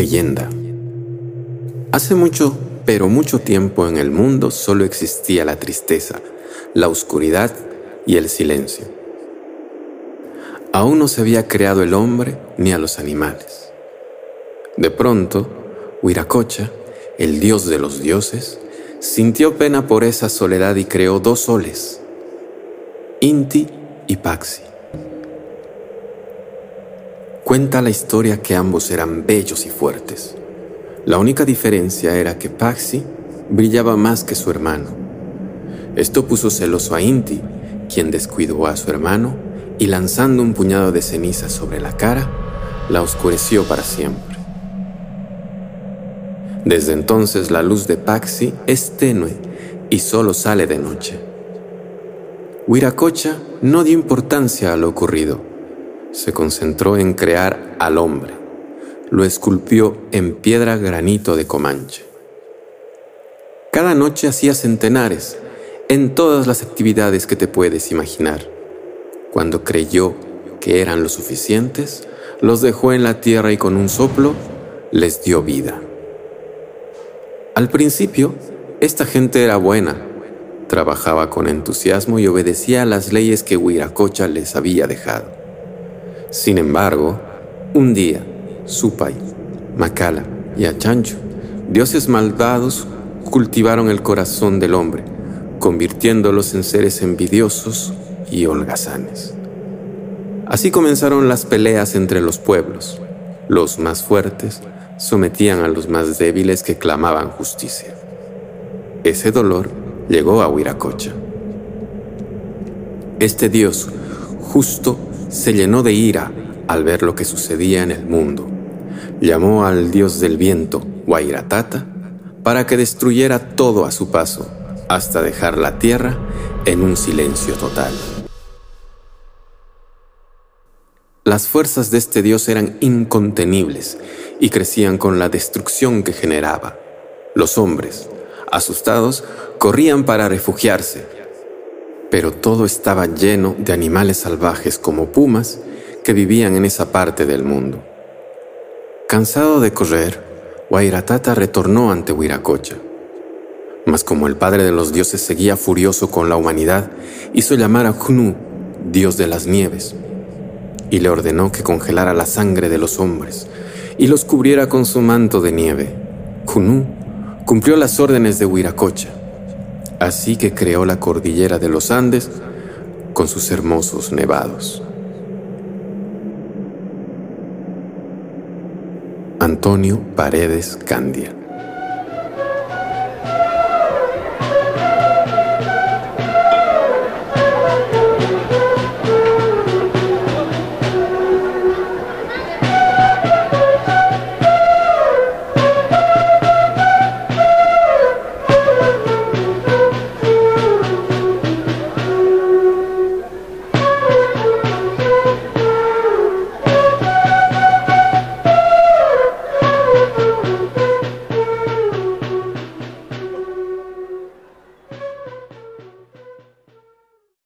Leyenda. Hace mucho, pero mucho tiempo en el mundo solo existía la tristeza, la oscuridad y el silencio. Aún no se había creado el hombre ni a los animales. De pronto, Huiracocha, el dios de los dioses, sintió pena por esa soledad y creó dos soles, Inti y Paxi. Cuenta la historia que ambos eran bellos y fuertes. La única diferencia era que Paxi brillaba más que su hermano. Esto puso celoso a Inti, quien descuidó a su hermano y lanzando un puñado de ceniza sobre la cara, la oscureció para siempre. Desde entonces la luz de Paxi es tenue y solo sale de noche. Huiracocha no dio importancia a lo ocurrido se concentró en crear al hombre. Lo esculpió en piedra granito de Comanche. Cada noche hacía centenares en todas las actividades que te puedes imaginar. Cuando creyó que eran lo suficientes, los dejó en la tierra y con un soplo les dio vida. Al principio, esta gente era buena, trabajaba con entusiasmo y obedecía a las leyes que Huiracocha les había dejado. Sin embargo, un día, Supai, Macala y Achancho, dioses malvados, cultivaron el corazón del hombre, convirtiéndolos en seres envidiosos y holgazanes. Así comenzaron las peleas entre los pueblos. Los más fuertes sometían a los más débiles que clamaban justicia. Ese dolor llegó a Huiracocha. Este dios justo se llenó de ira al ver lo que sucedía en el mundo. Llamó al dios del viento, Wairatata, para que destruyera todo a su paso, hasta dejar la tierra en un silencio total. Las fuerzas de este dios eran incontenibles y crecían con la destrucción que generaba. Los hombres, asustados, corrían para refugiarse, pero todo estaba lleno de animales salvajes como pumas que vivían en esa parte del mundo. Cansado de correr, Wairatata retornó ante Huiracocha. Mas como el padre de los dioses seguía furioso con la humanidad, hizo llamar a Junu, dios de las nieves, y le ordenó que congelara la sangre de los hombres y los cubriera con su manto de nieve. Junu cumplió las órdenes de Huiracocha Así que creó la cordillera de los Andes con sus hermosos nevados. Antonio Paredes Candia